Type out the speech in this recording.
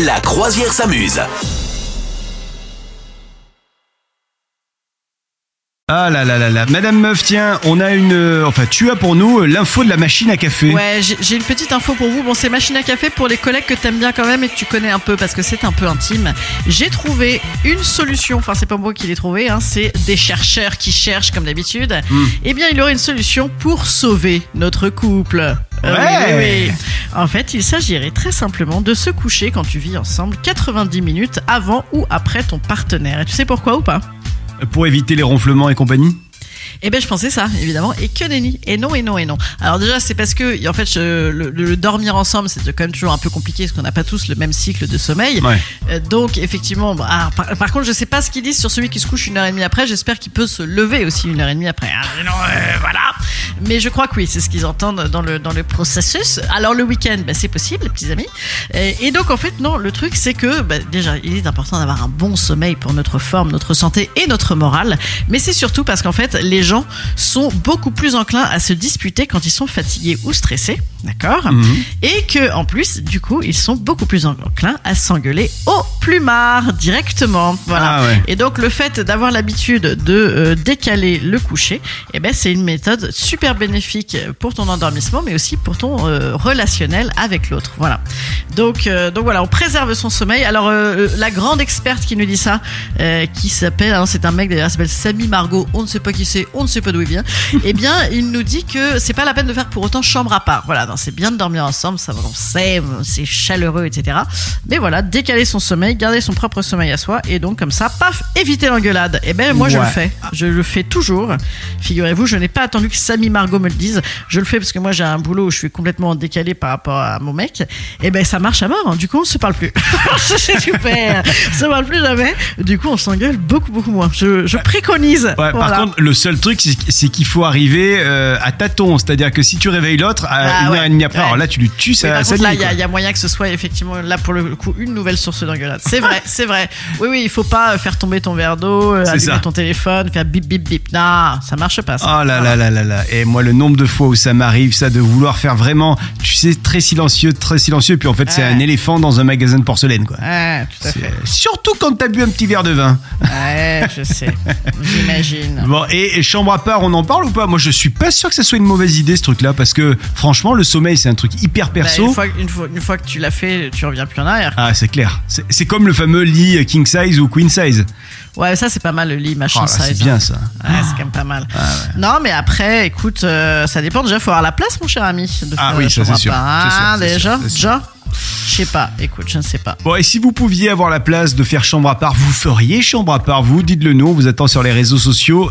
La croisière s'amuse. Ah là là là là. Madame Meuf, tiens, on a une. euh, Enfin, tu as pour nous euh, l'info de la machine à café. Ouais, j'ai j'ai une petite info pour vous. Bon, c'est machine à café pour les collègues que t'aimes bien quand même et que tu connais un peu parce que c'est un peu intime. J'ai trouvé une solution. Enfin, c'est pas moi qui l'ai trouvé, hein, c'est des chercheurs qui cherchent comme d'habitude. Hmm. Eh bien, il y aurait une solution pour sauver notre couple. Euh, oui, Ouais. oui, oui. En fait, il s'agirait très simplement de se coucher quand tu vis ensemble 90 minutes avant ou après ton partenaire. Et tu sais pourquoi ou pas? Pour éviter les ronflements et compagnie? Eh ben je pensais ça, évidemment, et que nenni. Et non, et non, et non. Alors déjà, c'est parce que, en fait, je- le, le dormir ensemble, c'est quand même toujours un peu compliqué, parce qu'on n'a pas tous le même cycle de sommeil. Ouais. Euh, donc, effectivement, bah, ah, par, par contre, je sais pas ce qu'ils disent sur celui qui se couche une heure et demie après. J'espère qu'il peut se lever aussi une heure et demie après. hein. Sinon, euh, voilà. Mais je crois que oui, c'est ce qu'ils entendent dans le, dans le processus. Alors, le week-end, bah, c'est possible, petits amis. Et, et donc, en fait, non, le truc, c'est que, bah, déjà, il est important d'avoir un bon sommeil pour notre forme, notre santé et notre morale. Mais c'est surtout parce qu'en fait, les gens sont beaucoup plus enclins à se disputer quand ils sont fatigués ou stressés. D'accord Et que, en plus, du coup, ils sont beaucoup plus enclins à s'engueuler au plumard directement. Voilà. Ah ouais. Et donc, le fait d'avoir l'habitude de euh, décaler le coucher, eh ben, c'est une méthode super bénéfique pour ton endormissement, mais aussi pour ton euh, relationnel avec l'autre. Voilà. Donc, euh, donc voilà, on préserve son sommeil. Alors, la grande experte qui nous dit ça, qui s'appelle, hein, c'est un mec d'ailleurs, il s'appelle Samy Margot. On ne sait pas qui c'est, on ne sait pas d'où il vient. eh bien, il nous dit que c'est pas la peine de faire pour autant chambre à part. Voilà, c'est bien de dormir ensemble, ça, on sait, c'est chaleureux, etc. Mais voilà, décaler son sommeil, garder son propre sommeil à soi, et donc comme ça, paf, éviter l'engueulade. Eh ben, moi, je le fais. Je le fais toujours. Figurez-vous, je n'ai pas attendu que Samy Margot me le dise. Je le fais parce que moi, j'ai un boulot où je suis complètement décalé par rapport à mon mec. Et ben, ça marche à mort. Du coup, on se parle plus. c'est super. On se parle plus jamais. Du coup, on s'engueule beaucoup, beaucoup moins. Je, je préconise. Ouais, Voilà. Par contre, le seul truc, c'est- qu'il faut arriver euh, à tâtons. C'est-à-dire que si tu réveilles l'autre à Ah une ouais. heure et demie après, Ouais. alors là, tu lui tues Oui, sa contre, là, il y, a- y moyen que ce soit effectivement là pour le coup une nouvelle source d'engueulade. C'est vrai, c'est vrai. Oui, oui, il faut pas euh, faire tomber ton verre d'eau, euh, allumer ça. ton téléphone, faire bip bip bip. Non, ça marche pas. Ça. Oh là là là là là. Et moi, le nombre de fois où ça m'arrive, ça, de vouloir faire vraiment, tu sais, très silencieux, très silencieux, puis en fait, c'est un éléphant dans un magasin de porcelaine, quoi. Ouais, tout à C'est- fait. Surtout quand t'as bu un petit verre de vin. Ouais, je sais. J'imagine. Bon, et, et chambre à part, on en parle ou pas? Moi, je suis pas sûr que ça soit une mauvaise idée, ce truc-là, parce que franchement, le sommeil, c'est un truc hyper Bah, perso. une, fois, une, fois, une fois que tu l'as fait, tu reviens plus en arrière. Ah, c'est clair. C'est comme le fameux lit king size ou queen size. Ouais, ça c'est pas mal le lit, machin Oh, size. c'est bien ça. Ouais, c'est quand même pas mal. Non, mais après, écoute, euh, ça dépend déjà. Faut avoir la place, mon cher ami. de Ah oui, ça, c'est sûr. Ah, déjà, déjà? Je sais pas. Écoute, je ne sais pas. Bon, et si vous pouviez avoir la place de faire chambre à part, vous feriez chambre à part, vous? Dites-le nous, on vous attend sur les réseaux sociaux.